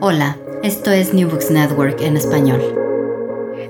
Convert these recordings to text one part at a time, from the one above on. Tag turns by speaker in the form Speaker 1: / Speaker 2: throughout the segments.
Speaker 1: Hola, esto es New Books Network en español.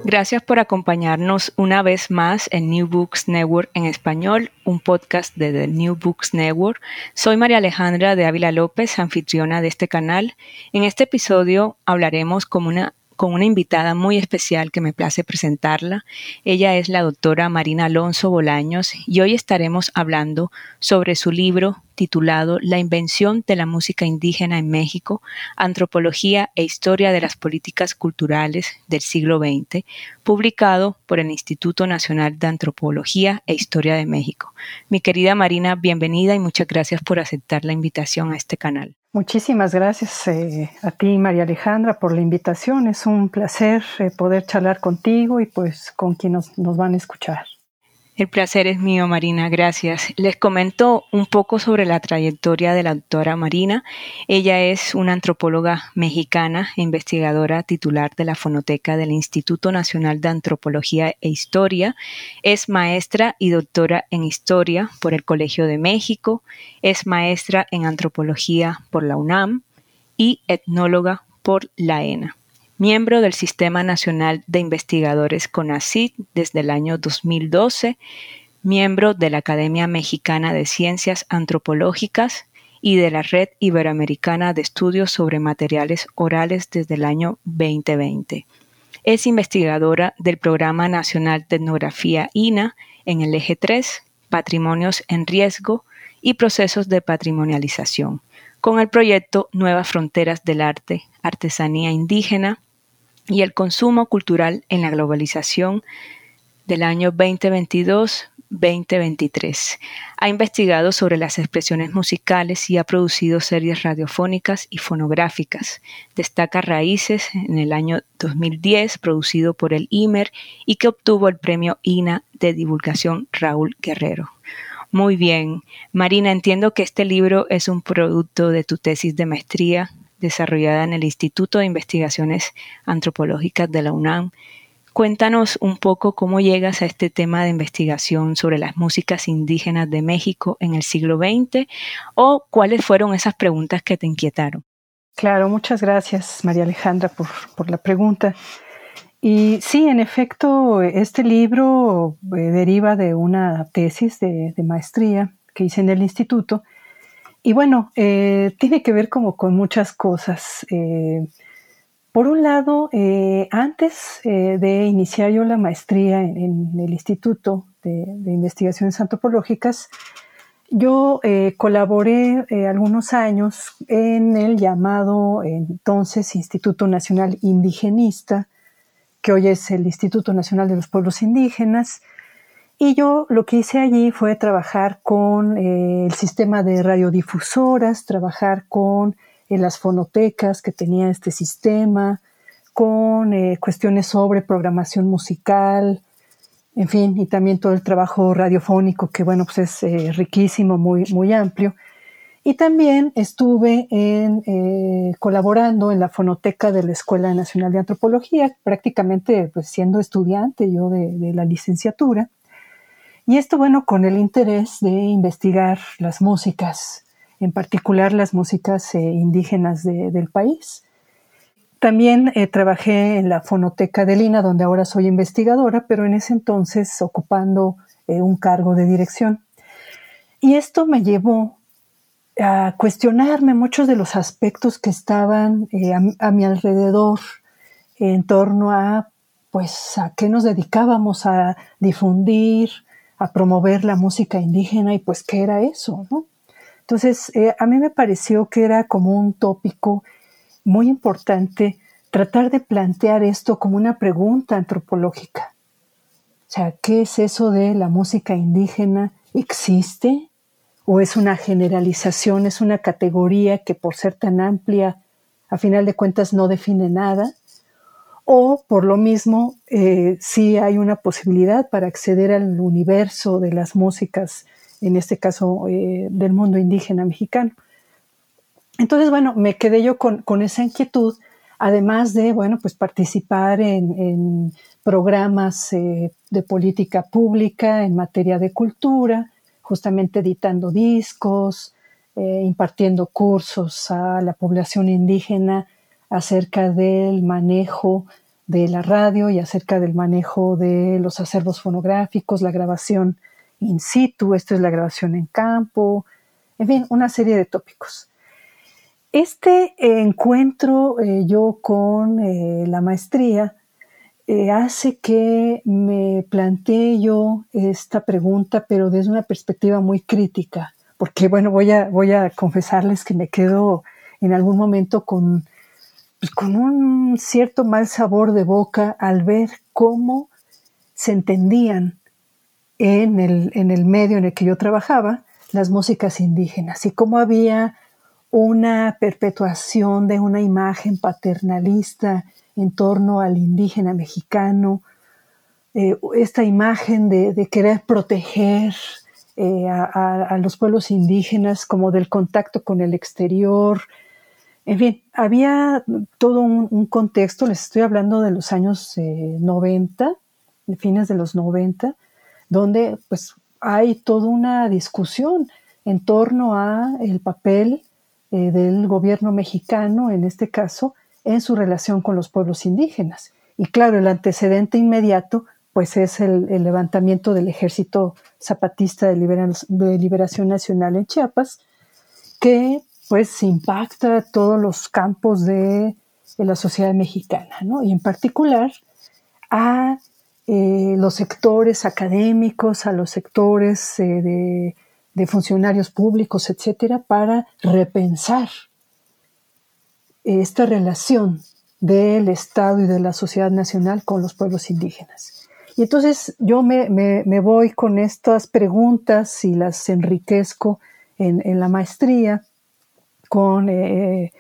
Speaker 2: Gracias por acompañarnos una vez más en New Books Network en español, un podcast de The New Books Network. Soy María Alejandra de Ávila López, anfitriona de este canal. En este episodio hablaremos como una con una invitada muy especial que me place presentarla. Ella es la doctora Marina Alonso Bolaños y hoy estaremos hablando sobre su libro titulado La invención de la música indígena en México, Antropología e Historia de las Políticas Culturales del siglo XX, publicado por el Instituto Nacional de Antropología e Historia de México. Mi querida Marina, bienvenida y muchas gracias por aceptar la invitación a este canal.
Speaker 3: Muchísimas gracias eh, a ti, María Alejandra, por la invitación. Es un placer eh, poder charlar contigo y pues con quienes nos van a escuchar.
Speaker 2: El placer es mío, Marina, gracias. Les comento un poco sobre la trayectoria de la doctora Marina. Ella es una antropóloga mexicana investigadora titular de la Fonoteca del Instituto Nacional de Antropología e Historia. Es maestra y doctora en Historia por el Colegio de México. Es maestra en Antropología por la UNAM y etnóloga por la ENA miembro del Sistema Nacional de Investigadores CONACYT desde el año 2012, miembro de la Academia Mexicana de Ciencias Antropológicas y de la Red Iberoamericana de Estudios sobre Materiales Orales desde el año 2020. Es investigadora del Programa Nacional de Etnografía INA en el eje 3, Patrimonios en Riesgo y Procesos de Patrimonialización, con el proyecto Nuevas Fronteras del Arte, Artesanía Indígena, y el consumo cultural en la globalización del año 2022-2023. Ha investigado sobre las expresiones musicales y ha producido series radiofónicas y fonográficas. Destaca Raíces en el año 2010, producido por el IMER y que obtuvo el premio INA de divulgación Raúl Guerrero. Muy bien. Marina, entiendo que este libro es un producto de tu tesis de maestría desarrollada en el Instituto de Investigaciones Antropológicas de la UNAM. Cuéntanos un poco cómo llegas a este tema de investigación sobre las músicas indígenas de México en el siglo XX o cuáles fueron esas preguntas que te inquietaron.
Speaker 3: Claro, muchas gracias María Alejandra por, la pregunta. Y sí, en efecto, este libro eh, deriva de una tesis de maestría que hice en el instituto y bueno, eh, tiene que ver como con muchas cosas. Eh, por un lado, eh, antes de iniciar yo la maestría en, el Instituto de, Investigaciones Antropológicas, yo colaboré algunos años en el llamado entonces Instituto Nacional Indigenista, que hoy es el Instituto Nacional de los Pueblos Indígenas, y yo lo que hice allí fue trabajar con eh, el sistema de radiodifusoras, trabajar con eh, las fonotecas que tenía este sistema, con eh, cuestiones sobre programación musical, en fin, y también todo el trabajo radiofónico que, bueno, pues es riquísimo, muy, muy amplio. Y también estuve colaborando en la fonoteca de la Escuela Nacional de Antropología, prácticamente pues, siendo estudiante yo de la licenciatura. Y esto, bueno, con el interés de investigar las músicas, en particular las músicas eh, indígenas del país. También eh, trabajé en la fonoteca de Lina, donde ahora soy investigadora, pero en ese entonces ocupando eh, un cargo de dirección. Y esto me llevó a cuestionarme muchos de los aspectos que estaban a, a, mi alrededor en torno a, pues, a qué nos dedicábamos a difundir, a promover la música indígena y pues qué era eso, ¿no? Entonces, eh, a mí me pareció que era como un tópico muy importante tratar de plantear esto como una pregunta antropológica. O sea, ¿qué es eso de la música indígena? ¿Existe? ¿O es una generalización, es una categoría que por ser tan amplia, a final de cuentas no define nada? O por lo mismo eh, sí hay una posibilidad para acceder al universo de las músicas, en este caso eh, del mundo indígena mexicano. Entonces, bueno, me quedé yo con, esa inquietud, además de, bueno, pues participar en, programas eh, de política pública en materia de cultura, justamente editando discos, impartiendo cursos a la población indígena acerca del manejo de la radio y acerca del manejo de los acervos fonográficos, la grabación in situ, esto es la grabación en campo, en fin, una serie de tópicos. Este encuentro eh, yo con eh, la maestría eh, hace que me plantee yo esta pregunta, pero desde una perspectiva muy crítica, porque bueno, voy a, voy a confesarles que me quedo en algún momento con, pues, con un cierto mal sabor de boca al ver cómo se entendían en el, en el medio en el que yo trabajaba las músicas indígenas y cómo había una perpetuación de una imagen paternalista en torno al indígena mexicano, eh, esta imagen de, querer proteger eh, a, los pueblos indígenas como del contacto con el exterior. En fin, había todo un, contexto, les estoy hablando de los años 90, eh, de fines de los 90, donde pues hay toda una discusión en torno a el papel del gobierno mexicano, en este caso, en su relación con los pueblos indígenas. Y claro, el antecedente inmediato pues es el, levantamiento del Ejército Zapatista de, Liberación Nacional en Chiapas, que pues impacta todos los campos de, la sociedad mexicana, ¿no? y en particular a eh, los sectores académicos, a los sectores eh, de, de, funcionarios públicos, etcétera, para repensar esta relación del Estado y de la sociedad nacional con los pueblos indígenas. Y entonces yo me, voy con estas preguntas y las enriquezco en, la maestría con eh,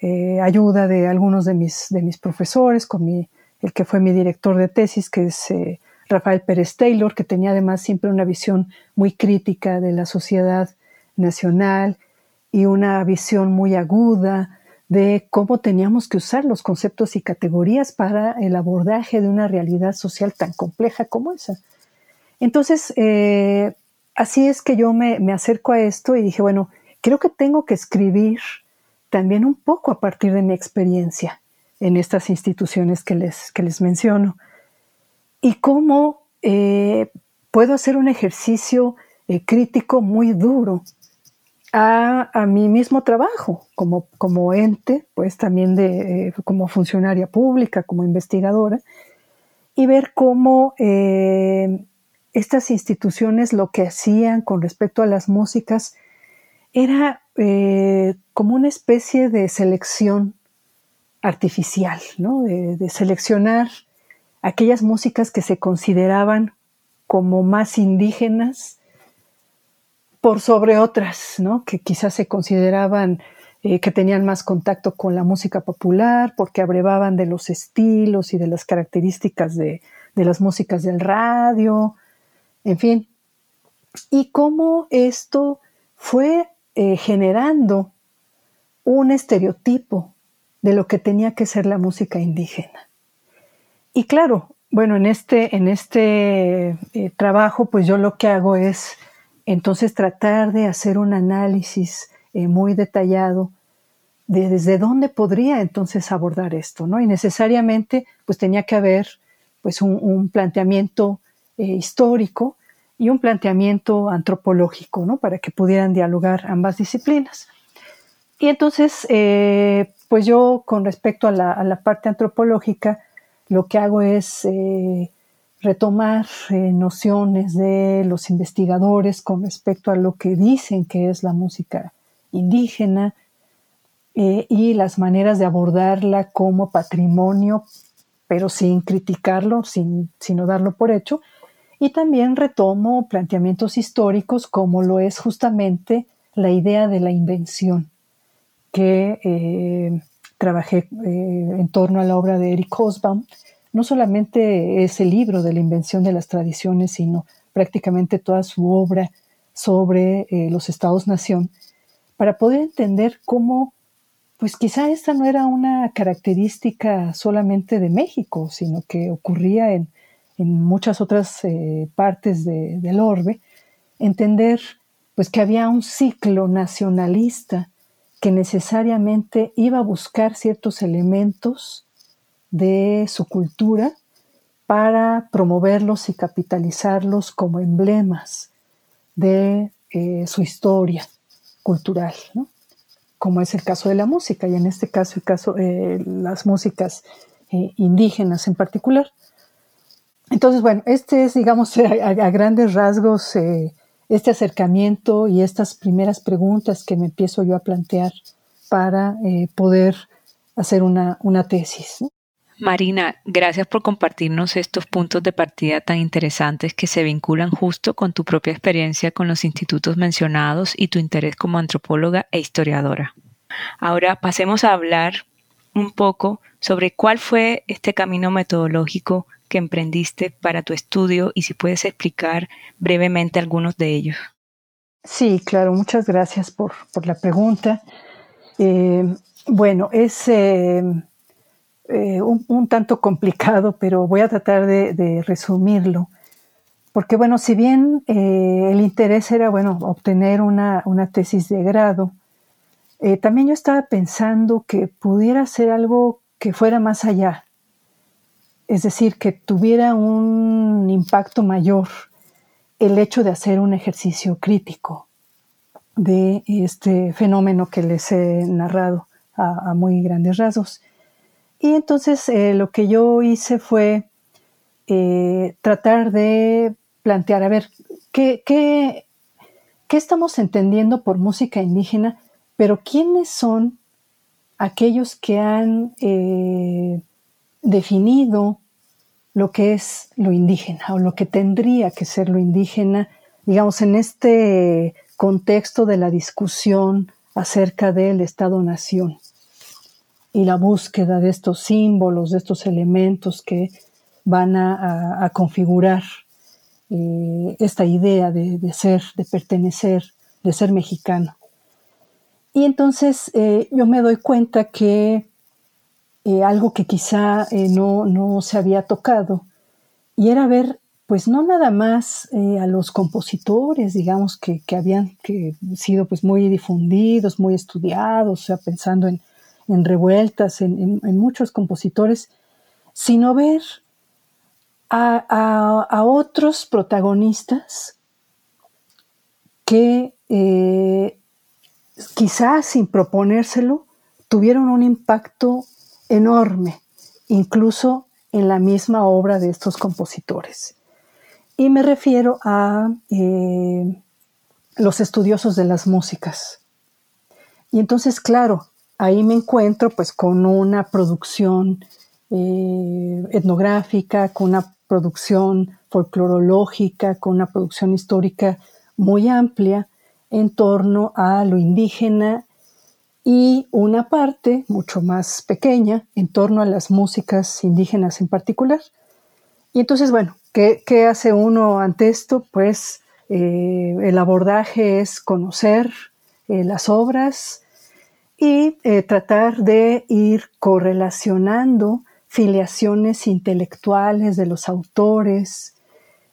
Speaker 3: eh, ayuda de algunos de mis, de mis profesores, con mi, el que fue mi director de tesis, que es eh, Rafael Pérez Taylor, que tenía además siempre una visión muy crítica de la sociedad nacional y una visión muy aguda de cómo teníamos que usar los conceptos y categorías para el abordaje de una realidad social tan compleja como esa. Entonces, así es que yo me, acerco a esto y dije, bueno, creo que tengo que escribir también un poco a partir de mi experiencia en estas instituciones que les, que les menciono. Y cómo eh, puedo hacer un ejercicio eh, crítico muy duro a, mi mismo trabajo como, como ente, pues también de, eh, como funcionaria pública, como investigadora, y ver cómo estas instituciones lo que hacían con respecto a las músicas era eh, como una especie de selección artificial, ¿no? de seleccionar aquellas músicas que se consideraban como más indígenas, por sobre otras, ¿no? que quizás se consideraban eh, que tenían más contacto con la música popular, porque abrevaban de los estilos y de las características de, las músicas del radio, en fin. Y cómo esto fue eh, generando un estereotipo de lo que tenía que ser la música indígena. Y claro, bueno, en este, en este eh, trabajo, pues yo lo que hago es entonces tratar de hacer un análisis eh, muy detallado de desde dónde podría entonces abordar esto, ¿no? Y necesariamente pues tenía que haber pues un, planteamiento histórico y un planteamiento antropológico, ¿no? Para que pudieran dialogar ambas disciplinas. Y entonces, eh, pues yo con respecto a la, parte antropológica, lo que hago es retomar eh, nociones de los investigadores con respecto a lo que dicen que es la música indígena eh, y las maneras de abordarla como patrimonio, pero sin criticarlo, sin, sino darlo por hecho. Y también retomo planteamientos históricos como lo es justamente la idea de la invención, que eh, trabajé en torno a la obra de Eric Hobsbawm, no solamente ese libro de la invención de las tradiciones, sino prácticamente toda su obra sobre eh, los estados-nación, para poder entender cómo, pues quizá esta no era una característica solamente de México, sino que ocurría en, muchas otras eh, partes del orbe, entender pues que había un ciclo nacionalista que necesariamente iba a buscar ciertos elementos de su cultura para promoverlos y capitalizarlos como emblemas de eh, su historia cultural, como es el caso de la música, y en este caso, el caso eh, las músicas indígenas en particular. Entonces, bueno, este es, digamos, a, grandes rasgos este acercamiento y estas primeras preguntas que me empiezo yo a plantear para poder hacer una, una tesis.
Speaker 2: Marina, gracias por compartirnos estos puntos de partida tan interesantes que se vinculan justo con tu propia experiencia con los institutos mencionados y tu interés como antropóloga e historiadora. Ahora pasemos a hablar un poco sobre cuál fue este camino metodológico que emprendiste para tu estudio y si puedes explicar brevemente algunos de ellos.
Speaker 3: Sí, claro, muchas gracias por, la pregunta. Eh, bueno, es... Eh, eh, un, tanto complicado, pero voy a tratar de, resumirlo. Porque, bueno, si bien eh, el interés era, bueno, obtener una, tesis de grado, también yo estaba pensando que pudiera ser algo que fuera más allá. Es decir, que tuviera un impacto mayor el hecho de hacer un ejercicio crítico de este fenómeno que les he narrado a muy grandes rasgos. Y entonces eh, lo que yo hice fue eh, tratar de plantear, a ver, ¿qué, ¿qué, estamos entendiendo por música indígena? Pero ¿quiénes son aquellos que han eh, definido lo que es lo indígena o lo que tendría que ser lo indígena, digamos, en este contexto de la discusión acerca del Estado-Nación? y la búsqueda de estos símbolos, de estos elementos que van a, configurar eh, esta idea de, ser, de pertenecer, de ser mexicano. Y entonces eh, yo me doy cuenta que eh, algo que quizá no, se había tocado, y era ver, pues no nada más a los compositores, digamos, que, que habían sido pues muy difundidos, muy estudiados, o sea, pensando en en revueltas, en, muchos compositores, sino ver a, otros protagonistas que eh, quizás sin proponérselo tuvieron un impacto enorme, incluso en la misma obra de estos compositores. Y me refiero a eh, los estudiosos de las músicas. Y entonces, claro, ahí me encuentro pues con una producción eh, etnográfica, con una producción folclorológica, con una producción histórica muy amplia en torno a lo indígena y una parte mucho más pequeña en torno a las músicas indígenas en particular. Y entonces, bueno, ¿qué, hace uno ante esto? Pues eh, el abordaje es conocer eh, las obras, y eh, tratar de ir correlacionando filiaciones intelectuales de los autores,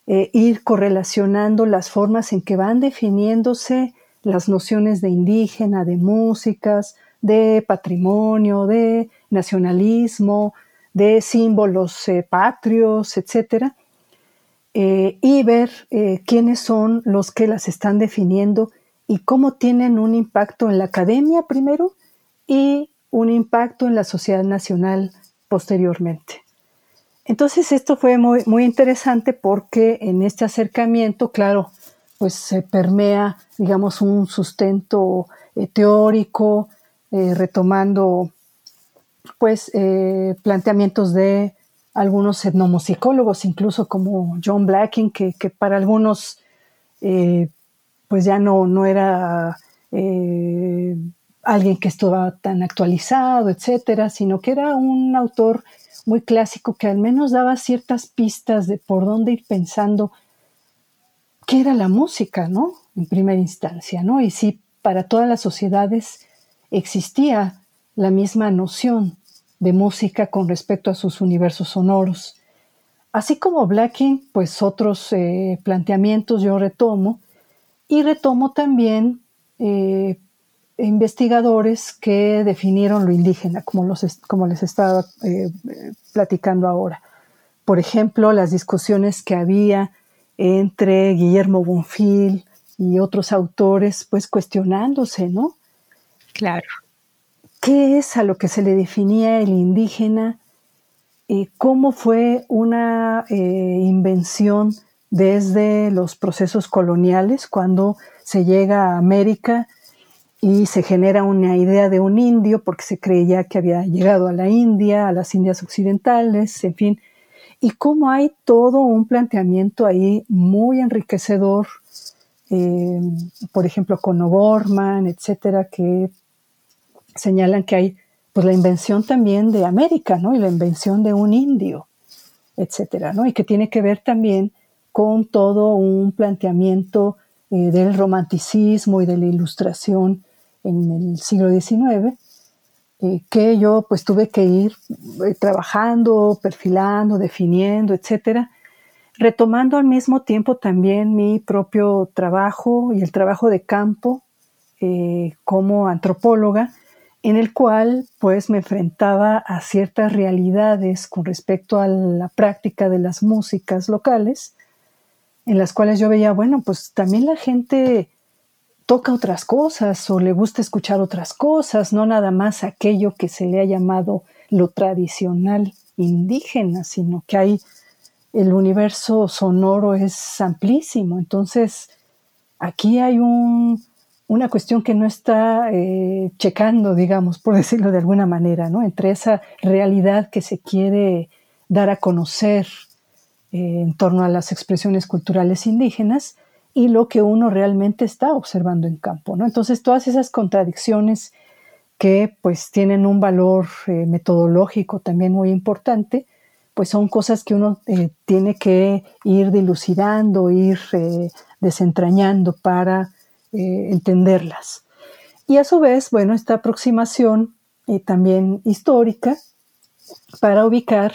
Speaker 3: ir correlacionando las formas en que van definiéndose las nociones de indígena, de músicas, de patrimonio, de nacionalismo, de símbolos eh, patrios, etc. y ver quiénes son los que las están definiendo y cómo tienen un impacto en la academia primero y un impacto en la sociedad nacional posteriormente. Entonces esto fue muy, muy interesante porque en este acercamiento, claro, pues se permea, digamos, un sustento eh, teórico, eh, retomando pues eh, planteamientos de algunos etnomusicólogos, incluso como John Blacking, que, que para algunos pues ya no, no era alguien que estaba tan actualizado, etcétera, sino que era un autor muy clásico que al menos daba ciertas pistas de por dónde ir pensando qué era la música, ¿no? En primera instancia, ¿no? Y si para todas las sociedades existía la misma noción de música con respecto a sus universos sonoros. Así como Blacking, pues otros eh, planteamientos yo retomo, y retomo también eh, investigadores que definieron lo indígena, como, los, como les estaba eh, platicando ahora. Por ejemplo, las discusiones que había entre Guillermo Bonfil y otros autores, pues cuestionándose, ¿no?
Speaker 2: Claro.
Speaker 3: ¿Qué es a lo que se le definía el indígena? ¿Cómo fue una eh, invención desde los procesos coloniales, cuando se llega a América y se genera una idea de un indio, porque se creía que había llegado a la India, a las Indias occidentales, en fin, y cómo hay todo un planteamiento ahí muy enriquecedor, eh, por ejemplo, con O'Gorman, etcétera, que señalan que hay pues la invención también de América, ¿no? Y la invención de un indio, etcétera, ¿no? Y que tiene que ver también con todo un planteamiento eh, del romanticismo y de la ilustración en el siglo XIX, que yo pues tuve que ir eh, trabajando, perfilando, definiendo, etcétera, retomando al mismo tiempo también mi propio trabajo y el trabajo de campo como antropóloga, en el cual pues me enfrentaba a ciertas realidades con respecto a la práctica de las músicas locales, en las cuales yo veía, bueno, pues también la gente toca otras cosas o le gusta escuchar otras cosas, no nada más aquello que se le ha llamado lo tradicional indígena, sino que hay el universo sonoro es amplísimo. Entonces, aquí hay un, una cuestión que no está eh, checando, digamos, por decirlo de alguna manera, ¿no? Entre esa realidad que se quiere dar a conocer eh, en torno a las expresiones culturales indígenas y lo que uno realmente está observando en campo, ¿no? Entonces, todas esas contradicciones que pues tienen un valor eh, metodológico también muy importante, pues son cosas que uno tiene que ir dilucidando, ir desentrañando para eh, entenderlas. Y a su vez, bueno, esta aproximación eh, también histórica para ubicar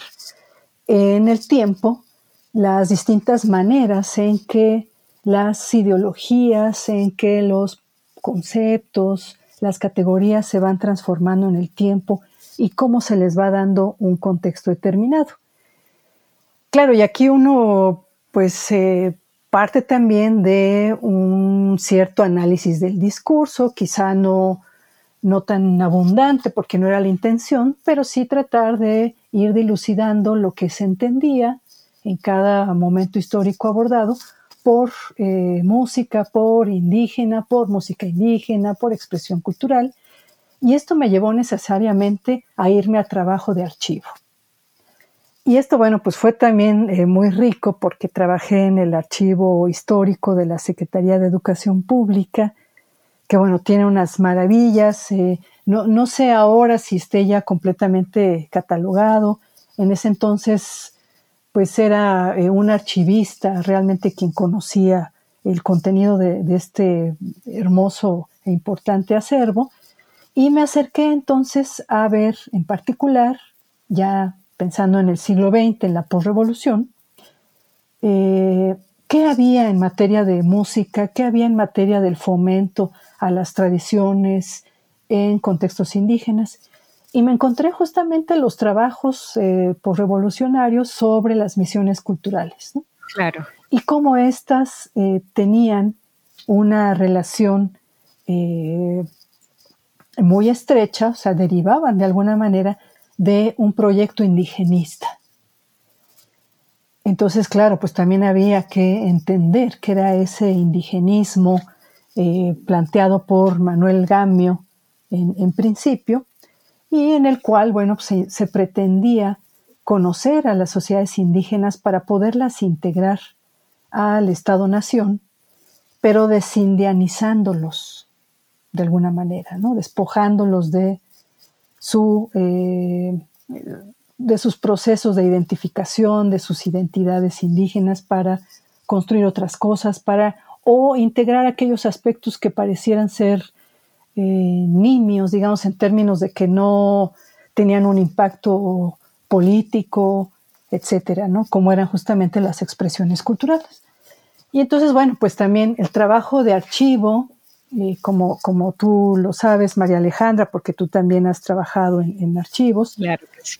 Speaker 3: en el tiempo las distintas maneras en que las ideologías, en que los conceptos, las categorías se van transformando en el tiempo y cómo se les va dando un contexto determinado. Claro, y aquí uno pues parte también de un cierto análisis del discurso, quizá no, no tan abundante porque no era la intención, pero sí tratar de ir dilucidando lo que se entendía en cada momento histórico abordado por eh, música, por indígena, por música indígena, por expresión cultural. Y esto me llevó necesariamente a irme a trabajo de archivo. Y esto, bueno, pues fue también eh, muy rico porque trabajé en el archivo histórico de la Secretaría de Educación Pública, que bueno, tiene unas maravillas. Eh, no, no, sé ahora si esté ya completamente catalogado. En ese entonces, pues era eh, un archivista realmente quien conocía el contenido de, este hermoso e importante acervo. Y me acerqué entonces a ver en particular, ya pensando en el siglo XX, en la posrevolución, eh, ¿qué había en materia de música? ¿Qué había en materia del fomento a las tradiciones en contextos indígenas? Y me encontré justamente los trabajos eh, posrevolucionarios sobre las misiones culturales.
Speaker 2: Claro.
Speaker 3: Y cómo éstas eh, tenían una relación muy estrecha, o sea, derivaban de alguna manera de un proyecto indigenista. Entonces, claro, pues también había que entender qué era ese indigenismo eh, planteado por Manuel Gamio en, principio, y en el cual, bueno, pues, se, pretendía conocer a las sociedades indígenas para poderlas integrar al Estado-Nación, pero desindianizándolos de alguna manera, ¿no? despojándolos de su, eh, de sus procesos de identificación, de sus identidades indígenas para construir otras cosas, para o integrar aquellos aspectos que parecieran ser eh, nimios, digamos, en términos de que no tenían un impacto político, etcétera, ¿no? Como eran justamente las expresiones culturales. Y entonces, bueno, pues también el trabajo de archivo como, como tú lo sabes, María Alejandra, porque tú también has trabajado en, archivos,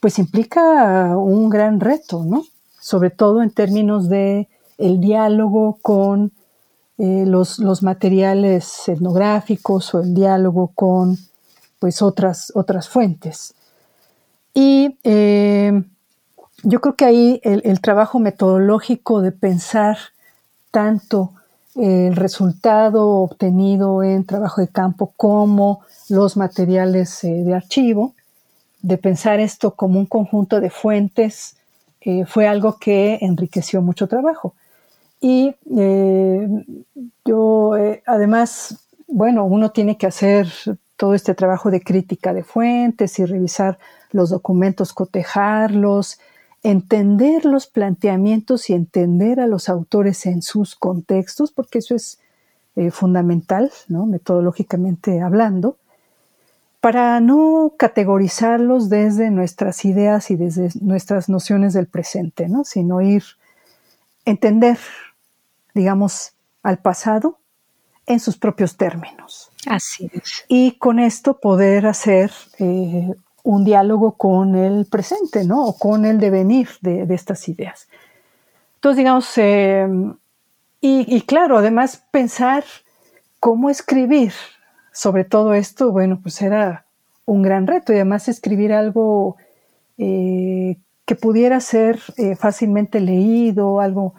Speaker 3: pues implica un gran reto, ¿no? Sobre todo en términos de el diálogo con eh, los, los, materiales etnográficos o el diálogo con pues otras, otras fuentes. Y eh, yo creo que ahí el, trabajo metodológico de pensar tanto el resultado obtenido en trabajo de campo como los materiales eh, de archivo, de pensar esto como un conjunto de fuentes, fue algo que enriqueció mucho trabajo. Y eh, yo, eh, además, bueno, uno tiene que hacer todo este trabajo de crítica de fuentes y revisar los documentos, cotejarlos, entender los planteamientos y entender a los autores en sus contextos, porque eso es eh, fundamental, ¿no? metodológicamente hablando, para no categorizarlos desde nuestras ideas y desde nuestras nociones del presente, ¿no? sino ir entender digamos, al pasado en sus propios términos.
Speaker 2: Así es.
Speaker 3: Y con esto poder hacer eh, un diálogo con el presente, ¿no? O con el devenir de, estas ideas. Entonces, digamos, eh, y, claro, además pensar cómo escribir sobre todo esto, bueno, pues era un gran reto y además escribir algo eh, que pudiera ser fácilmente leído, algo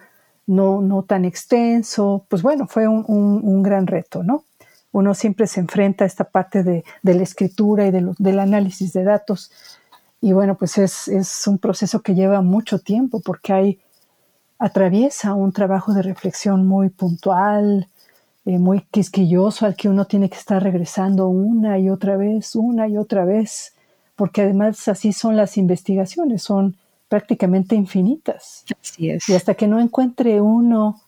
Speaker 3: no, no tan extenso, pues bueno, fue un, gran reto, ¿no? Uno siempre se enfrenta a esta parte de, la escritura y del análisis de datos. Y bueno, pues es, un proceso que lleva mucho tiempo porque hay, atraviesa un trabajo de reflexión muy puntual, eh, muy quisquilloso, al que uno tiene que estar regresando una y otra vez, una y otra vez, porque además así son las investigaciones, son prácticamente infinitas.
Speaker 2: Así es.
Speaker 3: Y hasta que no encuentre uno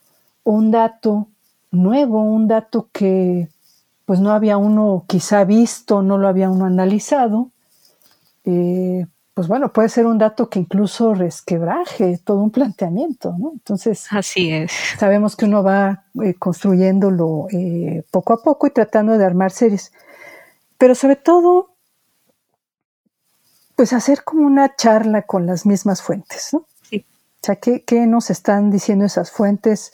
Speaker 3: un dato nuevo, un dato que pues no había uno quizá visto, no lo había uno analizado, eh, pues bueno, puede ser un dato que incluso resquebraje todo un planteamiento, ¿no? Entonces,
Speaker 2: así es.
Speaker 3: Sabemos que uno va eh, construyéndolo eh, poco a poco y tratando de armar series, pero sobre todo pues hacer como una charla con las mismas fuentes, ¿no?
Speaker 2: Sí.
Speaker 3: O sea, ¿qué, nos están diciendo esas fuentes?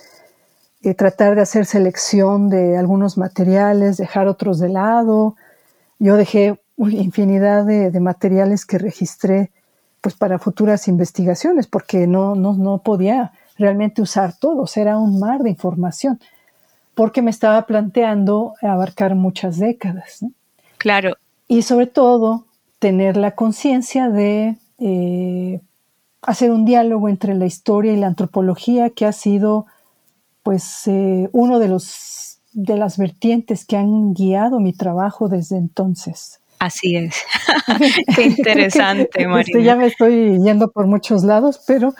Speaker 3: Eh, tratar de hacer selección de algunos materiales, dejar otros de lado. Yo dejé infinidad de, materiales que registré pues para futuras investigaciones, porque no, no, podía realmente usar todos, era un mar de información, porque me estaba planteando abarcar muchas décadas.
Speaker 2: Claro.
Speaker 3: Y sobre todo, tener la conciencia de eh, hacer un diálogo entre la historia y la antropología que ha sido pues eh, uno de los de las vertientes que han guiado mi trabajo desde entonces.
Speaker 2: Así es. Qué interesante,
Speaker 3: este,
Speaker 2: María.
Speaker 3: ya me estoy yendo por muchos lados, pero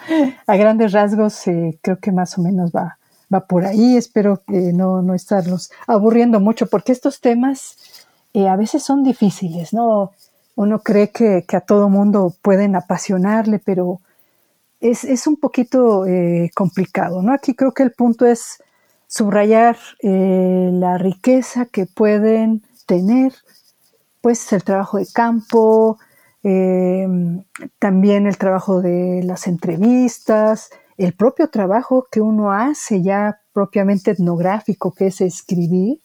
Speaker 3: a grandes rasgos eh, creo que más o menos va, va por ahí. Espero no, no estarlos aburriendo mucho, porque estos temas a veces son difíciles, ¿no? Uno cree que, a todo mundo pueden apasionarle, pero es, un poquito eh, complicado, ¿no? Aquí creo que el punto es subrayar eh, la riqueza que pueden tener, pues el trabajo de campo, eh, también el trabajo de las entrevistas, el propio trabajo que uno hace ya propiamente etnográfico, que es escribir,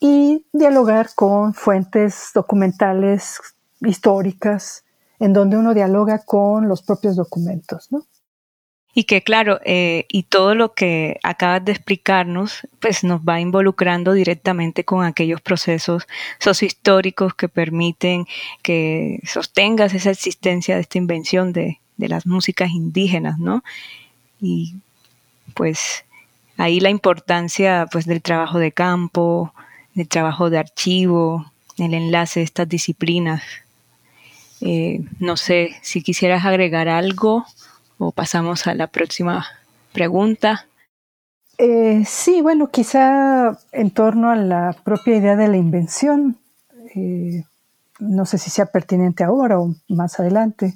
Speaker 3: y dialogar con fuentes documentales históricas, en donde uno dialoga con los propios documentos, ¿no?
Speaker 2: Y que claro, eh, y todo lo que acabas de explicarnos, pues nos va involucrando directamente con aquellos procesos sociohistóricos que permiten que sostengas esa existencia de esta invención de, de las músicas indígenas, ¿no? Y pues ahí la importancia pues del trabajo de campo, el trabajo de archivo, el enlace de estas disciplinas. Eh, no sé si quisieras agregar algo o pasamos a la próxima pregunta.
Speaker 3: Eh, sí, bueno, quizá en torno a la propia idea de la invención. Eh, no sé si sea pertinente ahora o más adelante.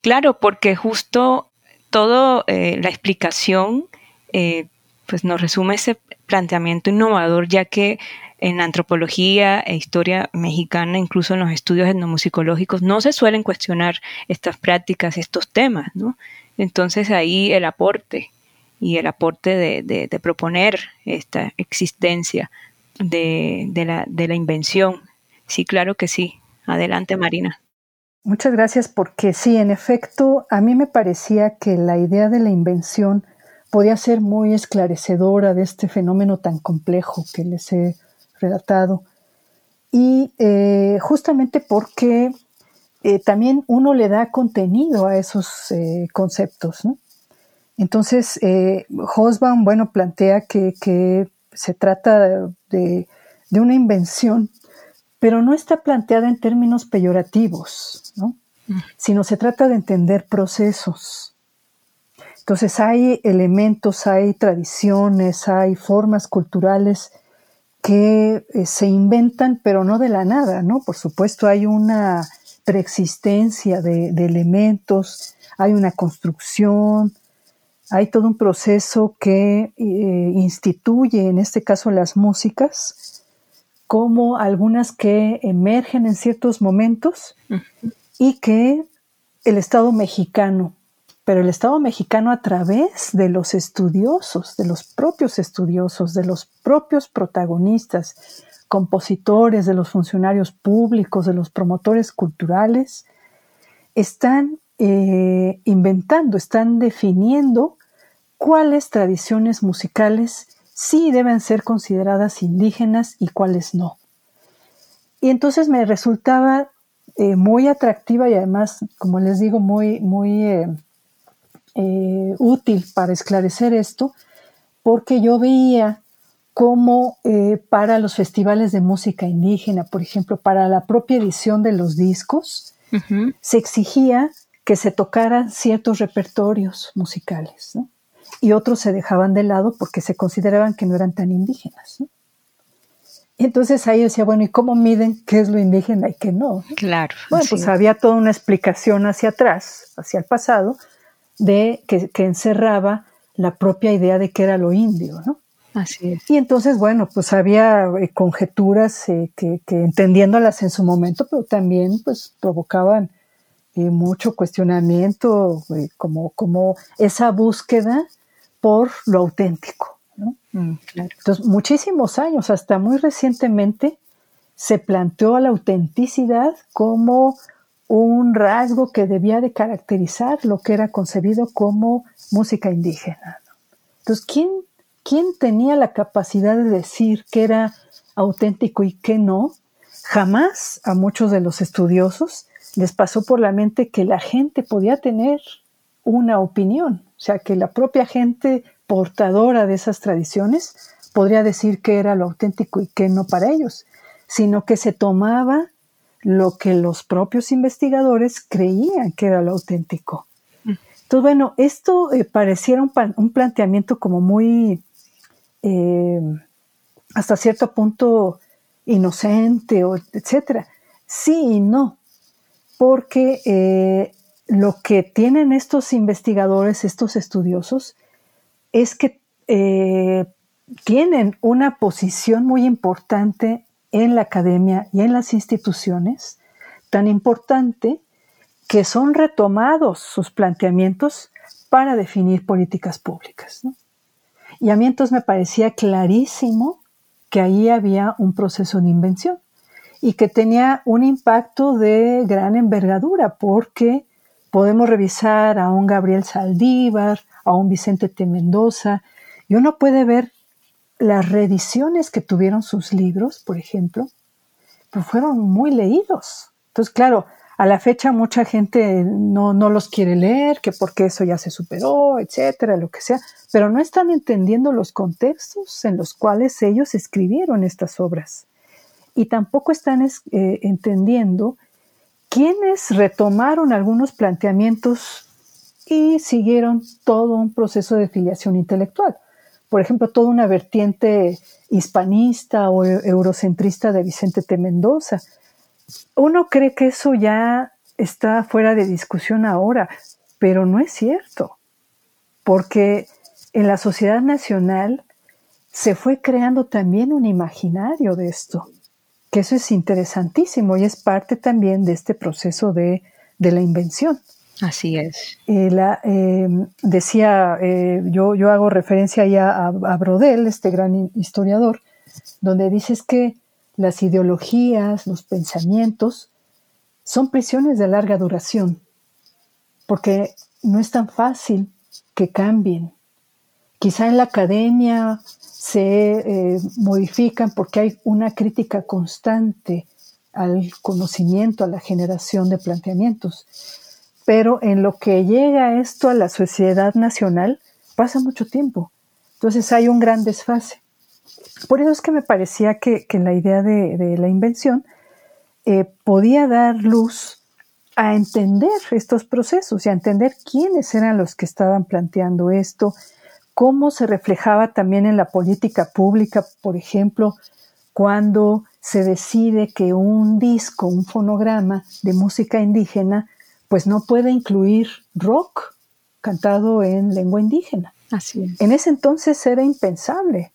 Speaker 2: Claro, porque justo toda la explicación pues nos resume ese planteamiento innovador, ya que en antropología e historia mexicana, incluso en los estudios etnomusicológicos, no se suelen cuestionar estas prácticas, estos temas, ¿no? Entonces ahí el aporte y el aporte de, proponer esta existencia de, la, de la invención. Sí, claro que sí. Adelante, Marina.
Speaker 3: Muchas gracias porque sí, en efecto, a mí me parecía que la idea de la invención podía ser muy esclarecedora de este fenómeno tan complejo que les he relatado. Y eh, justamente porque eh, también uno le da contenido a esos eh, conceptos. Entonces, Hosbaum, bueno, plantea que, se trata de, de, una invención pero no está planteada en términos peyorativos, ¿no? Mm. sino se trata de entender procesos. Entonces hay elementos, hay tradiciones, hay formas culturales que eh, se inventan, pero no de la nada, ¿no? Por supuesto hay una preexistencia de, elementos, hay una construcción, hay todo un proceso que eh, instituye, en este caso, las músicas, como algunas que emergen en ciertos momentos y que el Estado mexicano, pero el Estado mexicano a través de los estudiosos, de los propios estudiosos, de los propios protagonistas, compositores, de los funcionarios públicos, de los promotores culturales, están eh, inventando, están definiendo cuáles tradiciones musicales sí deben ser consideradas indígenas y cuáles no. Y entonces me resultaba eh, muy atractiva y además, como les digo, muy, muy eh, eh, útil para esclarecer esto, porque yo veía cómo para los festivales de música indígena, por ejemplo, para la propia edición de los discos, se exigía que se tocaran ciertos repertorios musicales. ¿no? y otros se dejaban de lado porque se consideraban que no eran tan indígenas. Y entonces ahí decía, bueno, ¿y cómo miden qué es lo indígena y qué no?
Speaker 2: Claro.
Speaker 3: Bueno, pues había toda una explicación hacia atrás, hacia el pasado, de que, encerraba la propia idea de qué era lo indio, ¿no?
Speaker 2: Así es.
Speaker 3: Y entonces, bueno, pues había eh, conjeturas eh, que, entendiéndolas en su momento, pero también pues provocaban eh, mucho cuestionamiento, como, como esa búsqueda por lo auténtico. Mm, Entonces, muchísimos años, hasta muy recientemente, se planteó la autenticidad como un rasgo que debía de caracterizar lo que era concebido como música indígena. Entonces, ¿quién, ¿quién tenía la capacidad de decir qué era auténtico y qué no? Jamás a muchos de los estudiosos les pasó por la mente que la gente podía tener una opinión, o sea, que la propia gente portadora de esas tradiciones podría decir que era lo auténtico y que no para ellos, sino que se tomaba lo que los propios investigadores creían que era lo auténtico. Mm. Entonces, bueno, esto eh, pareciera un, planteamiento como muy, eh, hasta cierto punto, inocente, o etcétera. Sí y no, porque eh, lo que tienen estos investigadores, estos estudiosos, es que tienen una posición muy importante en la academia y en las instituciones, tan importante que son retomados sus planteamientos para definir políticas públicas. Y a mí entonces me parecía clarísimo que ahí había un proceso de invención y que tenía un impacto de gran envergadura porque podemos revisar a un Gabriel Saldívar, a un Vicente T. Mendoza, y uno puede ver las reediciones que tuvieron sus libros, por ejemplo, pues fueron muy leídos. Entonces, claro, a la fecha mucha gente no, no los quiere leer, que porque eso ya se superó, etcétera, lo que sea, pero no están entendiendo los contextos en los cuales ellos escribieron estas obras. Y tampoco están eh, entendiendo quienes retomaron algunos planteamientos y siguieron todo un proceso de filiación intelectual. Por ejemplo, toda una vertiente hispanista o eurocentrista de Vicente T. Mendoza. Uno cree que eso ya está fuera de discusión ahora, pero no es cierto, porque en la sociedad nacional se fue creando también un imaginario de esto, que eso es interesantísimo y es parte también de este proceso de, la invención.
Speaker 2: Así es.
Speaker 3: La, eh, decía, eh, yo, yo hago referencia ya a, a, Brodel, este gran historiador, donde dices que las ideologías, los pensamientos, son prisiones de larga duración, porque no es tan fácil que cambien. Quizá en la academia se eh, modifican porque hay una crítica constante al conocimiento, a la generación de planteamientos. Pero en lo que llega esto a la sociedad nacional, pasa mucho tiempo. Entonces hay un gran desfase. Por eso es que me parecía que, la idea de, la invención eh, podía dar luz a entender estos procesos y a entender quiénes eran los que estaban planteando esto, cómo se reflejaba también en la política pública, por ejemplo, cuando se decide que un disco, un fonograma de música indígena, pues no puede incluir rock cantado en lengua indígena.
Speaker 2: Así es.
Speaker 3: En ese entonces era impensable.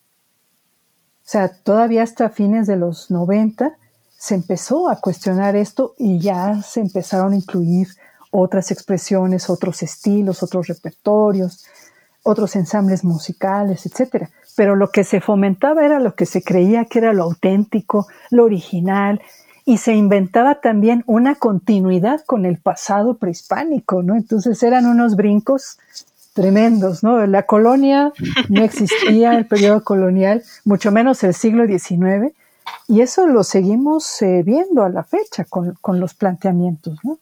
Speaker 3: O sea, todavía hasta fines de los 90 se empezó a cuestionar esto y ya se empezaron a incluir otras expresiones, otros estilos, otros repertorios, otros ensambles musicales, etc. Pero lo que se fomentaba era lo que se creía que era lo auténtico, lo original, y se inventaba también una continuidad con el pasado prehispánico, ¿no? Entonces eran unos brincos tremendos, ¿no? La colonia no existía, el periodo colonial, mucho menos el siglo XIX, y eso lo seguimos eh, viendo a la fecha con, con los planteamientos, ¿no?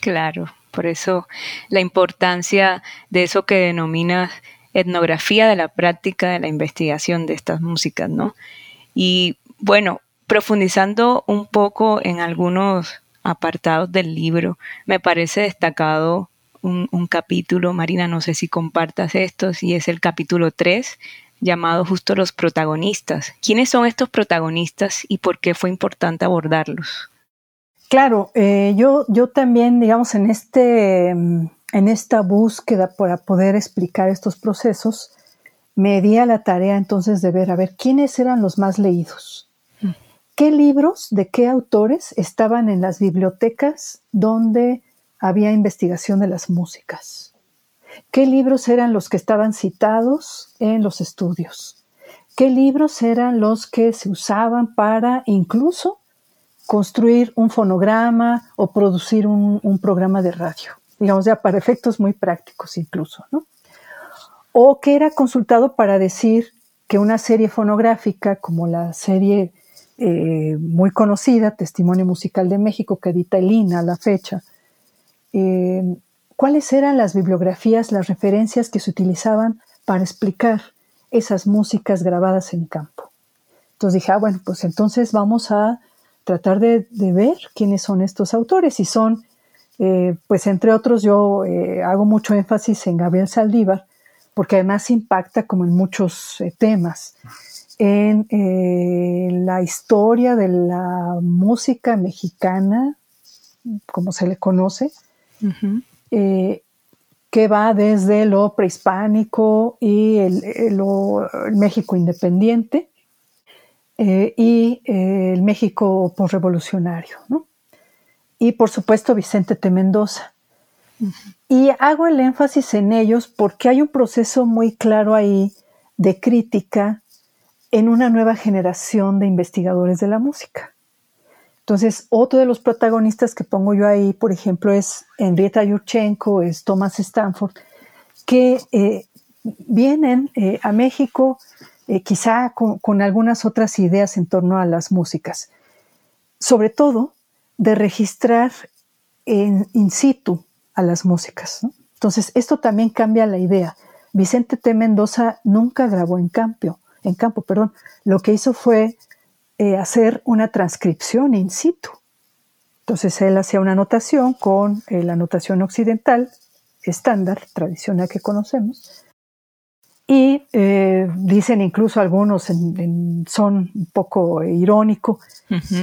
Speaker 2: Claro, por eso la importancia de eso que denomina etnografía de la práctica de la investigación de estas músicas, ¿no? Y bueno, profundizando un poco en algunos apartados del libro, me parece destacado un, capítulo, Marina, no sé si compartas esto, si es el capítulo 3, llamado justo los protagonistas. ¿Quiénes son estos protagonistas y por qué fue importante abordarlos?
Speaker 3: Claro, eh, yo, yo también, digamos, en, este, en esta búsqueda para poder explicar estos procesos, me di a la tarea entonces de ver, a ver, quiénes eran los más leídos. ¿Qué libros de qué autores estaban en las bibliotecas donde había investigación de las músicas? ¿Qué libros eran los que estaban citados en los estudios? ¿Qué libros eran los que se usaban para incluso construir un fonograma o producir un, programa de radio? Digamos, ya para efectos muy prácticos incluso, ¿no? O que era consultado para decir que una serie fonográfica como la serie eh, muy conocida, Testimonio Musical de México, que edita Elina a la fecha, eh, cuáles eran las bibliografías, las referencias que se utilizaban para explicar esas músicas grabadas en campo. Entonces dije, ah, bueno, pues entonces vamos a tratar de, ver quiénes son estos autores. Y son, eh, pues entre otros, yo hago mucho énfasis en Gabriel Saldívar, porque además impacta como en muchos temas, en la historia de la música mexicana, como se le conoce, eh, que va desde lo prehispánico y el, México independiente eh, y eh, el México posrevolucionario. Y por supuesto Vicente T. Mendoza. Y hago el énfasis en ellos porque hay un proceso muy claro ahí de crítica en una nueva generación de investigadores de la música. Entonces, otro de los protagonistas que pongo yo ahí, por ejemplo, es Henrietta Yurchenko, es Thomas Stanford, que eh, vienen eh, a México eh, quizá con, algunas otras ideas en torno a las músicas, sobre todo de registrar en, in situ a las músicas. Entonces, esto también cambia la idea. Vicente T. Mendoza nunca grabó en campo, en campo, perdón. Lo que hizo fue eh, hacer una transcripción in situ. Entonces él hacía una anotación con eh, la anotación occidental estándar, tradicional que conocemos, y eh, dicen incluso algunos en, son un poco irónico,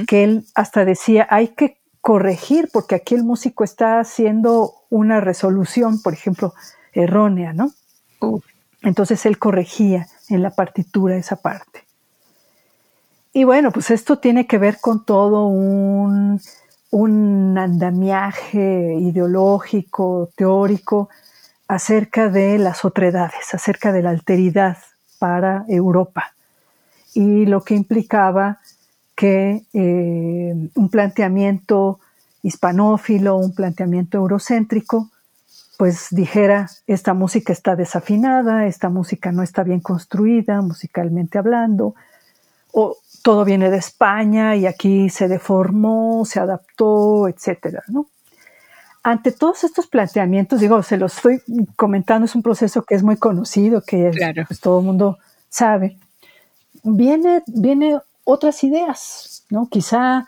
Speaker 3: que él hasta decía, hay que corregir porque aquí el músico está haciendo una resolución, por ejemplo, errónea, ¿no? Entonces él corregía en la partitura esa parte. Y bueno, pues esto tiene que ver con todo un, un andamiaje ideológico, teórico, acerca de las otredades, acerca de la alteridad para Europa y lo que implicaba que eh, un planteamiento hispanófilo, un planteamiento eurocéntrico, pues dijera, esta música está desafinada, esta música no está bien construida musicalmente hablando, o todo viene de España y aquí se deformó, se adaptó, etcétera, ¿no? Ante todos estos planteamientos, digo, se los estoy comentando, es un proceso que es muy conocido, que pues, todo el mundo sabe. Viene, viene otras ideas, ¿no? Quizá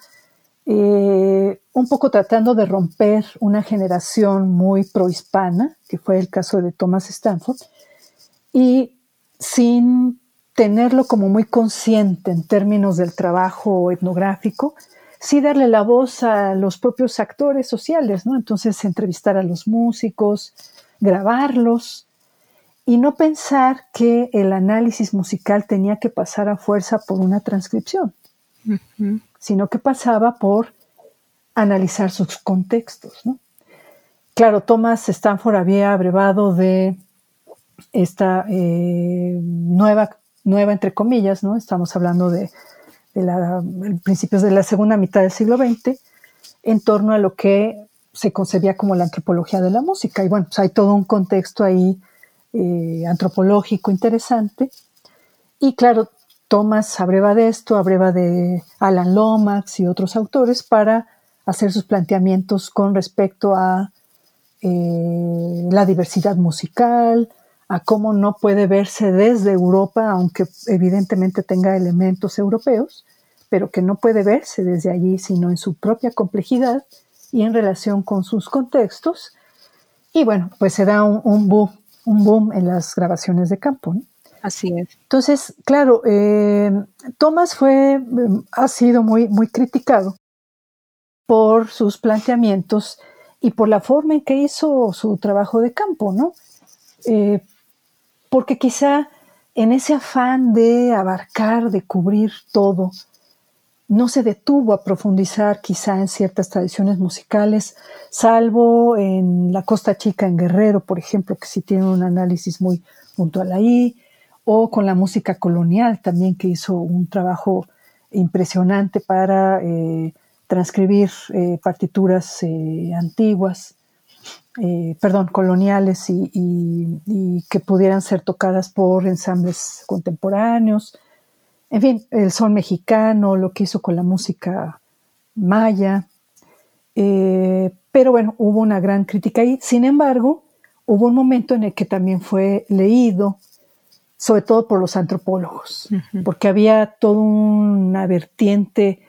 Speaker 3: eh, un poco tratando de romper una generación muy prohispana, que fue el caso de Thomas Stanford, y sin tenerlo como muy consciente en términos del trabajo etnográfico, sí darle la voz a los propios actores sociales, ¿no? Entonces entrevistar a los músicos, grabarlos y no pensar que el análisis musical tenía que pasar a fuerza por una transcripción, sino que pasaba por analizar sus contextos. Claro, Thomas Stanford había abrevado de esta eh, nueva, nueva, entre comillas, ¿no? Estamos hablando de principios de la segunda mitad del siglo XX, en torno a lo que se concebía como la antropología de la música. Y bueno, pues hay todo un contexto ahí eh, antropológico interesante. Y claro, Thomas abreva de esto, abreva de Alan Lomax y otros autores para hacer sus planteamientos con respecto a eh, la diversidad musical, a cómo no puede verse desde Europa, aunque evidentemente tenga elementos europeos, pero que no puede verse desde allí, sino en su propia complejidad y en relación con sus contextos. Y bueno, pues se da un, boom, un boom en las grabaciones de campo.
Speaker 2: Así es.
Speaker 3: Entonces, claro, eh, Thomas fue, ha sido muy, muy criticado por sus planteamientos y por la forma en que hizo su trabajo de campo, ¿no? Eh, porque quizá en ese afán de abarcar, de cubrir todo, no se detuvo a profundizar quizá en ciertas tradiciones musicales, salvo en la Costa Chica en Guerrero, por ejemplo, que sí tiene un análisis muy puntual ahí, o con la música colonial también, que hizo un trabajo impresionante para eh, transcribir eh, partituras eh, antiguas. Perdón, coloniales y, que pudieran ser tocadas por ensambles contemporáneos. En fin, el son mexicano, lo que hizo con la música maya. Pero bueno, hubo una gran crítica ahí. Sin embargo, hubo un momento en el que también fue leído, sobre todo por los antropólogos, porque había toda una vertiente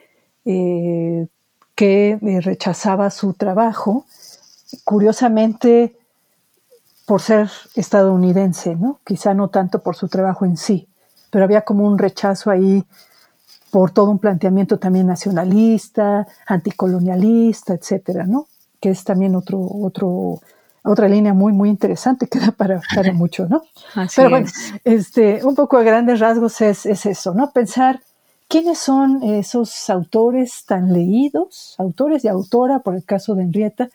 Speaker 3: eh, que rechazaba su trabajo curiosamente por ser estadounidense, ¿no? Quizá no tanto por su trabajo en sí, pero había como un rechazo ahí por todo un planteamiento también nacionalista, anticolonialista, etcétera, ¿no? Que es también otro, otro, otra línea muy, muy interesante que da para, para mucho, ¿no? Pero bueno, este, un poco a grandes rasgos es, es eso, ¿no? Pensar quiénes son esos autores tan leídos, autores y autora, por el caso de Henrietta,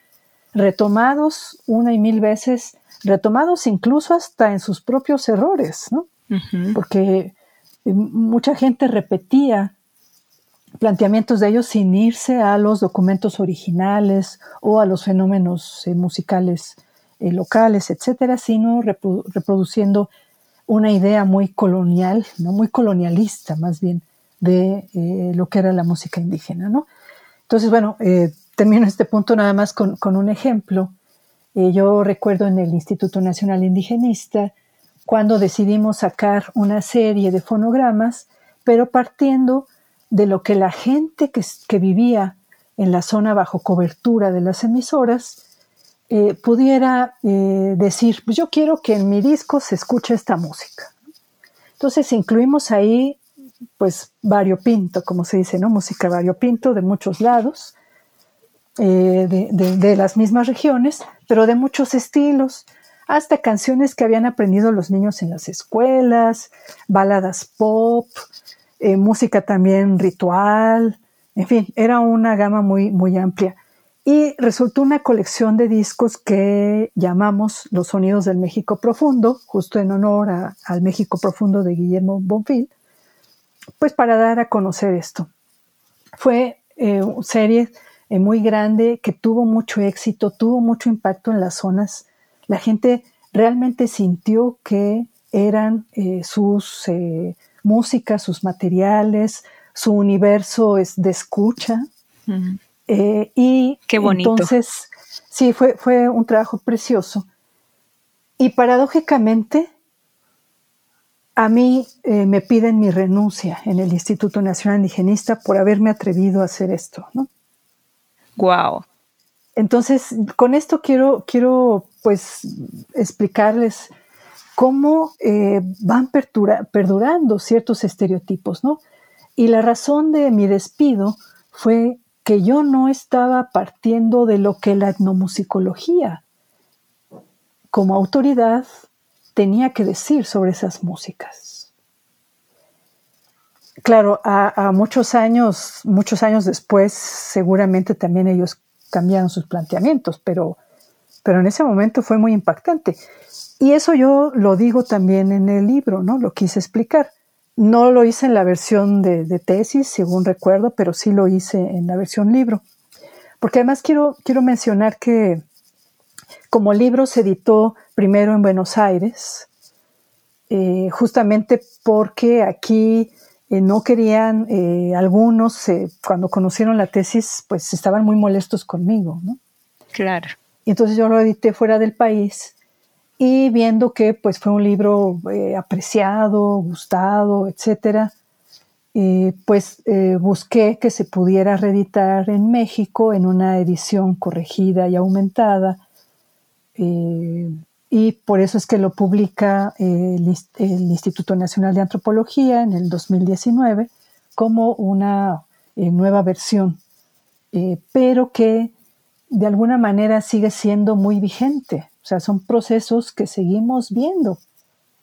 Speaker 3: retomados una y mil veces, retomados incluso hasta en sus propios errores, ¿no? Porque eh, mucha gente repetía planteamientos de ellos sin irse a los documentos originales o a los fenómenos eh, musicales eh, locales, etcétera, sino reproduciendo una idea muy colonial, ¿no? muy colonialista más bien, de lo que era la música indígena. ¿no? Entonces, bueno, termino este punto nada más con, un ejemplo. Eh, yo recuerdo en el Instituto Nacional Indigenista cuando decidimos sacar una serie de fonogramas, pero partiendo de lo que la gente que, vivía en la zona bajo cobertura de las emisoras eh, pudiera eh, decir, pues yo quiero que en mi disco se escuche esta música. Entonces incluimos ahí, pues, variopinto, como se dice, ¿no? Música variopinto de muchos lados, eh, de, las mismas regiones, pero de muchos estilos. hasta canciones que habían aprendido los niños en las escuelas, baladas pop, eh, música también ritual, en fin, era una gama muy, muy amplia. Y resultó una colección de discos que llamamos Los Sonidos del México Profundo, justo en honor al México Profundo de Guillermo Bonfil, pues para dar a conocer esto. Fue eh, una serie eh, muy grande que tuvo mucho éxito, tuvo mucho impacto en las zonas. La gente realmente sintió que eran eh, sus músicas, sus materiales, su universo es de escucha. y
Speaker 2: Qué bonito.
Speaker 3: entonces, sí, fue, fue un trabajo precioso. Y paradójicamente, a mí eh, me piden mi renuncia en el Instituto Nacional Indigenista por haberme atrevido a hacer esto, ¿no?
Speaker 2: Wow.
Speaker 3: Entonces, con esto quiero, quiero pues explicarles cómo eh, van perdurando ciertos estereotipos, ¿no? Y la razón de mi despido fue que yo no estaba partiendo de lo que la etnomusicología como autoridad tenía que decir sobre esas músicas. Claro, a, muchos años, muchos años después, seguramente también ellos cambiaron sus planteamientos, pero, pero en ese momento fue muy impactante. Y eso yo lo digo también en el libro, ¿no? Lo quise explicar. No lo hice en la versión de, de tesis, según recuerdo, pero sí lo hice en la versión libro. Porque además quiero, quiero mencionar que como libro se editó primero en Buenos Aires, eh, justamente porque aquí eh, no querían, eh, algunos cuando conocieron la tesis, pues estaban muy molestos conmigo, ¿no?
Speaker 2: Claro.
Speaker 3: Y entonces yo lo edité fuera del país y viendo que pues fue un libro apreciado, gustado, etcétera, pues busqué que se pudiera reeditar en México en una edición corregida y aumentada eh, y por eso es que lo publica el, Instituto Nacional de Antropología en el 2019 como una eh, nueva versión, eh, pero que de alguna manera sigue siendo muy vigente. O sea, son procesos que seguimos viendo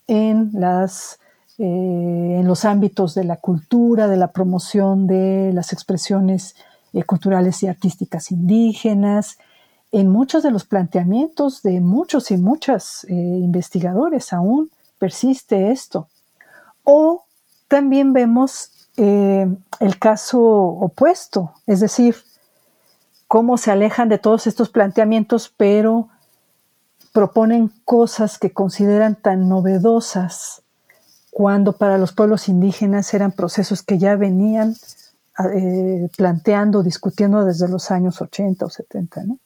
Speaker 3: en, las, en los ámbitos de la cultura, de la promoción de las expresiones culturales y artísticas indígenas, en muchos de los planteamientos de muchos y muchas eh, investigadores aún persiste esto. O también vemos eh, el caso opuesto, es decir, cómo se alejan de todos estos planteamientos, pero proponen cosas que consideran tan novedosas cuando para los pueblos indígenas eran procesos que ya venían eh, planteando, discutiendo desde los años 80 o 70. ¿no?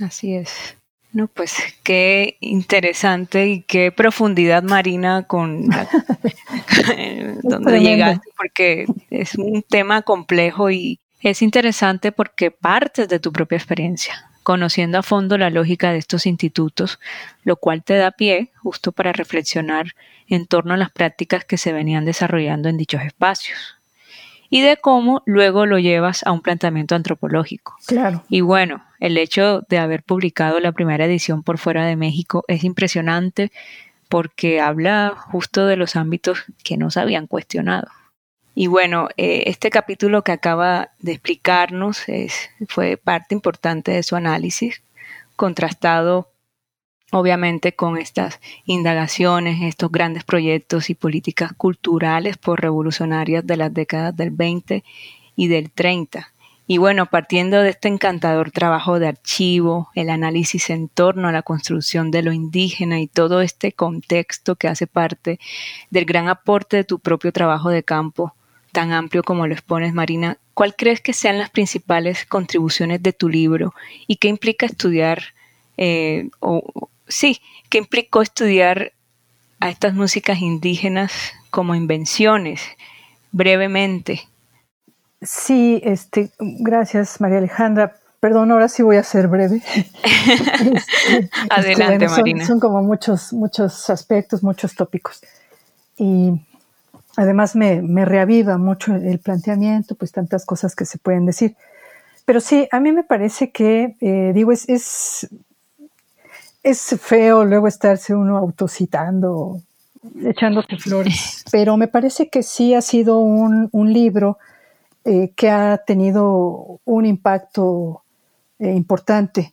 Speaker 2: Así es. No, pues qué interesante y qué profundidad marina con donde llegaste, porque es un tema complejo y es interesante porque partes de tu propia experiencia, conociendo a fondo la lógica de estos institutos, lo cual te da pie justo para reflexionar en torno a las prácticas que se venían desarrollando en dichos espacios y de cómo luego lo llevas a un planteamiento antropológico.
Speaker 3: Claro.
Speaker 2: Y bueno, el hecho de haber publicado la primera edición por fuera de México es impresionante porque habla justo de los ámbitos que no se habían cuestionado. Y bueno, eh, este capítulo que acaba de explicarnos fue parte importante de su análisis, contrastado obviamente con estas indagaciones, estos grandes proyectos y políticas culturales por revolucionarias de las décadas del 20 y del 30. Y bueno, partiendo de este encantador trabajo de archivo, el análisis en torno a la construcción de lo indígena y todo este contexto que hace parte del gran aporte de tu propio trabajo de campo, tan amplio como lo expones, Marina, ¿cuál crees que sean las principales contribuciones de tu libro y qué implica estudiar eh, o, sí, que implicó estudiar a estas músicas indígenas como invenciones, brevemente.
Speaker 3: Sí, este, gracias María Alejandra. Perdón, ahora sí voy a ser breve.
Speaker 2: Este, Adelante, Marina.
Speaker 3: Son, como muchos, muchos aspectos, muchos tópicos. Y además me, reaviva mucho el planteamiento, pues tantas cosas que se pueden decir. Pero sí, a mí me parece que, eh, digo, es, es feo luego estarse uno autocitando, echándose flores, pero me parece que sí ha sido un, libro eh, que ha tenido un impacto eh, importante.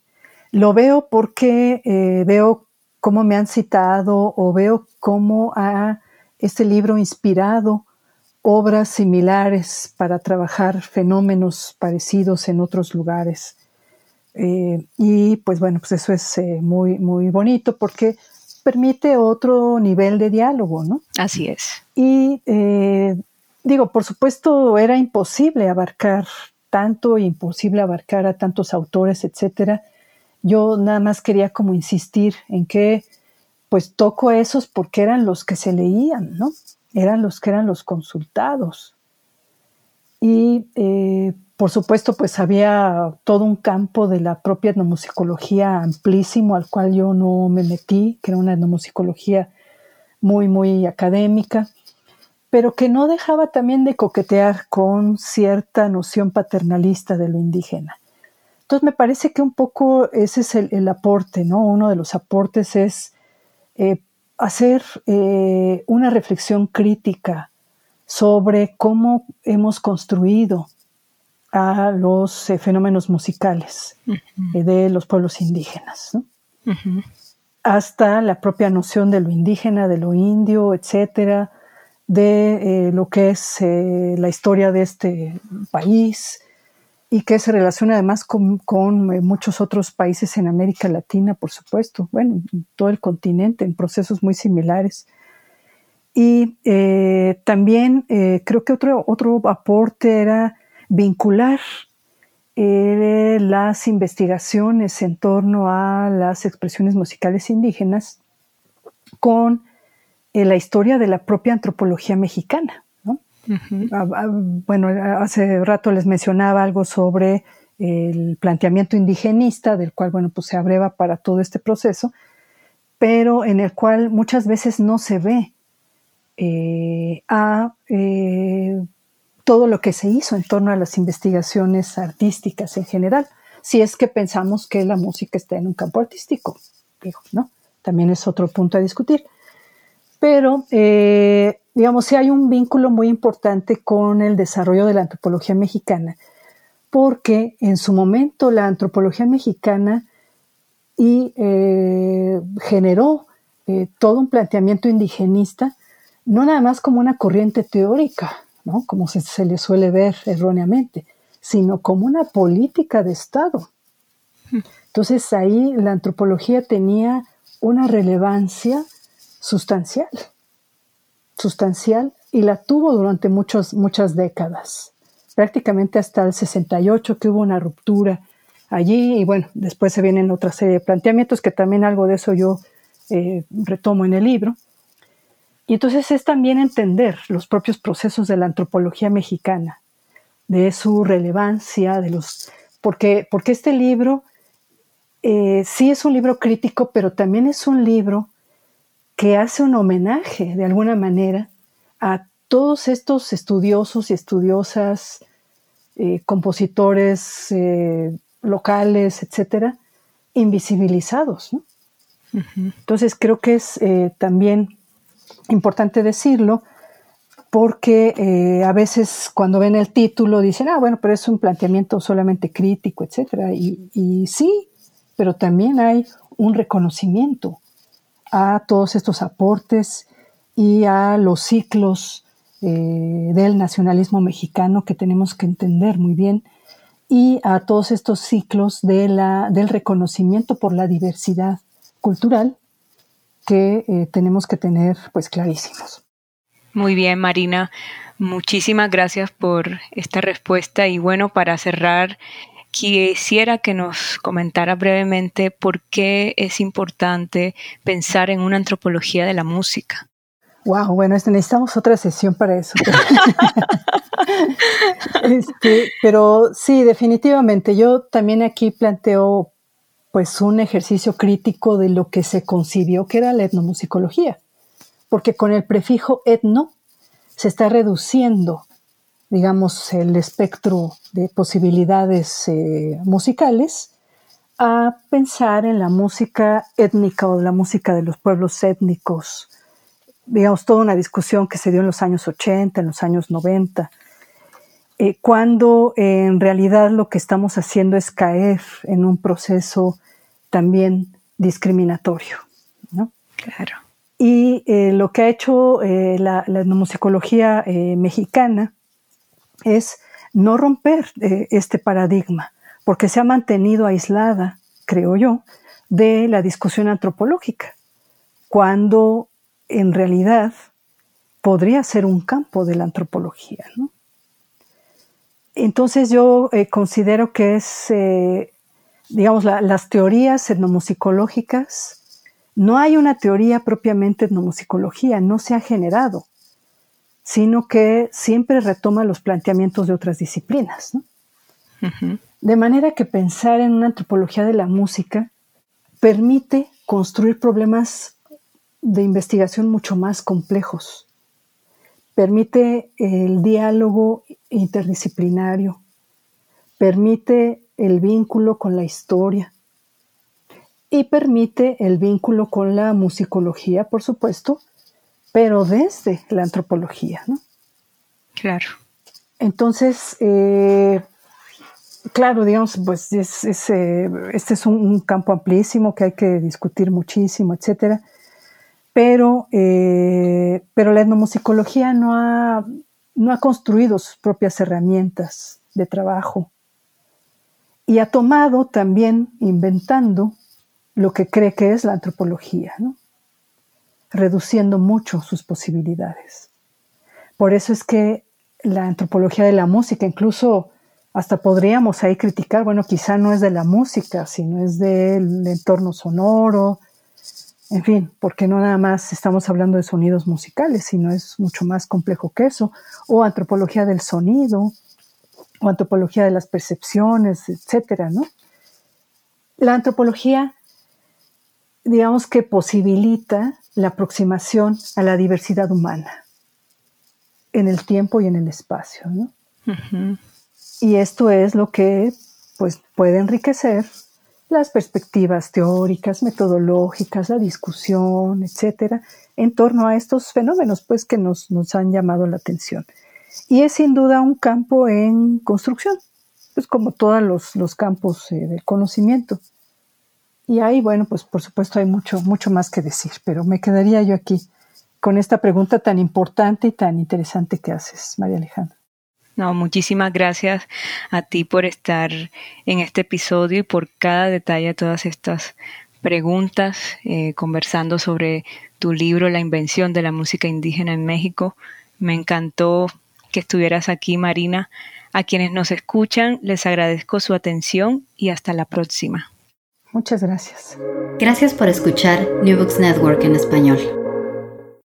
Speaker 3: Lo veo porque veo cómo me han citado o veo cómo ha este libro inspirado obras similares para trabajar fenómenos parecidos en otros lugares. Eh, y pues bueno, pues eso es eh, muy, muy bonito porque permite otro nivel de diálogo, ¿no?
Speaker 2: Así es.
Speaker 3: Y eh, digo, por supuesto, era imposible abarcar tanto, imposible abarcar a tantos autores, etcétera. Yo nada más quería como insistir en que pues toco esos porque eran los que se leían, ¿no? Eran los que eran los consultados. Y eh, por supuesto, pues había todo un campo de la propia etnomusicología amplísimo al cual yo no me metí, que era una etnomusicología muy, muy académica, pero que no dejaba también de coquetear con cierta noción paternalista de lo indígena. Entonces me parece que un poco ese es el, aporte, ¿no? Uno de los aportes es eh, hacer eh, una reflexión crítica sobre cómo hemos construido a los eh, fenómenos musicales de los pueblos indígenas, hasta la propia noción de lo indígena, de lo indio, etcétera, de lo que es la historia de este país y que se relaciona además con, con muchos otros países en América Latina, por supuesto, bueno, en todo el continente, en procesos muy similares. Y también creo que otro, otro aporte era vincular eh, las investigaciones en torno a las expresiones musicales indígenas con eh, la historia de la propia antropología mexicana. Ah, ah, bueno, hace rato les mencionaba algo sobre el planteamiento indigenista, del cual, bueno, pues se abreva para todo este proceso, pero en el cual muchas veces no se ve eh, a todo lo que se hizo en torno a las investigaciones artísticas en general, si es que pensamos que la música está en un campo artístico, ¿no? También es otro punto a discutir. Pero, eh, digamos, sí hay un vínculo muy importante con el desarrollo de la antropología mexicana, porque en su momento la antropología mexicana y, eh, generó eh, todo un planteamiento indigenista, no nada más como una corriente teórica, como se, le suele ver erróneamente, sino como una política de Estado. Entonces ahí la antropología tenía una relevancia sustancial, sustancial, y la tuvo durante muchos, muchas décadas, prácticamente hasta el 68 que hubo una ruptura allí, y bueno, después se vienen otra serie de planteamientos que también algo de eso yo eh, retomo en el libro. Y entonces es también entender los propios procesos de la antropología mexicana, de su relevancia, de los. Porque, porque este libro eh, sí es un libro crítico, pero también es un libro que hace un homenaje, de alguna manera, a todos estos estudiosos y estudiosas, eh, compositores eh, locales, etcétera, invisibilizados. Entonces creo que es también importante decirlo porque eh, a veces cuando ven el título dicen, ah, bueno, pero es un planteamiento solamente crítico, etc. Y, sí, pero también hay un reconocimiento a todos estos aportes y a los ciclos eh, del nacionalismo mexicano que tenemos que entender muy bien y a todos estos ciclos de la, del reconocimiento por la diversidad cultural que eh, tenemos que tener pues clarísimos.
Speaker 2: Muy bien, Marina. Muchísimas gracias por esta respuesta y bueno, para cerrar, quisiera que nos comentara brevemente por qué es importante pensar en una antropología de la música.
Speaker 3: Wow, bueno, este, necesitamos otra sesión para eso. Este, pero sí, definitivamente. Yo también aquí planteo pues un ejercicio crítico de lo que se concibió que era la etnomusicología, porque con el prefijo etno se está reduciendo, digamos, el espectro de posibilidades eh, musicales a pensar en la música étnica o la música de los pueblos étnicos. Digamos, toda una discusión que se dio en los años 80, en los años 90, eh, cuando eh, en realidad lo que estamos haciendo es caer en un proceso también discriminatorio. ¿no?
Speaker 2: Claro.
Speaker 3: Y lo que ha hecho la, la etnomusicología mexicana es no romper este paradigma porque se ha mantenido aislada, creo yo, de la discusión antropológica, cuando en realidad podría ser un campo de la antropología. Entonces yo eh, considero que es, eh, digamos, las teorías etnomusicológicas, no hay una teoría propiamente etnomusicología, no se ha generado, sino que siempre retoma los planteamientos de otras disciplinas. ¿no? De manera que pensar en una antropología de la música permite construir problemas de investigación mucho más complejos. Permite el diálogo interdisciplinario, permite el vínculo con la historia y permite el vínculo con la musicología, por supuesto, pero desde la antropología. ¿no?
Speaker 2: Claro.
Speaker 3: Entonces, eh, Claro, digamos, pues es, eh, este es un, campo amplísimo que hay que discutir muchísimo, etcétera. Pero, eh, pero la etnomusicología no ha, no ha construido sus propias herramientas de trabajo y ha tomado también, inventando, lo que cree que es la antropología, ¿no? Reduciendo mucho sus posibilidades. Por eso es que la antropología de la música, incluso hasta podríamos ahí criticar, bueno, quizá no es de la música, sino es del entorno sonoro, en fin, porque no nada más estamos hablando de sonidos musicales, sino es mucho más complejo que eso, o antropología del sonido, o antropología de las percepciones, etcétera, ¿no? La antropología, digamos que posibilita la aproximación a la diversidad humana en el tiempo y en el espacio, ¿no? Y esto es lo que pues, puede enriquecer las perspectivas teóricas, metodológicas, la discusión, etcétera, en torno a estos fenómenos pues, que nos, nos han llamado la atención. Y es sin duda un campo en construcción, pues como todos los, los campos eh, del conocimiento. Y ahí, bueno, pues por supuesto hay mucho, mucho más que decir, pero me quedaría yo aquí con esta pregunta tan importante y tan interesante que haces, María Alejandra.
Speaker 2: No, muchísimas gracias a ti por estar en este episodio y por cada detalle de todas estas preguntas, eh, conversando sobre tu libro La invención de la música indígena en México. Me encantó que estuvieras aquí, Marina. A quienes nos escuchan, les agradezco su atención y hasta la próxima.
Speaker 3: Muchas gracias.
Speaker 1: Gracias por escuchar New Books Network en español.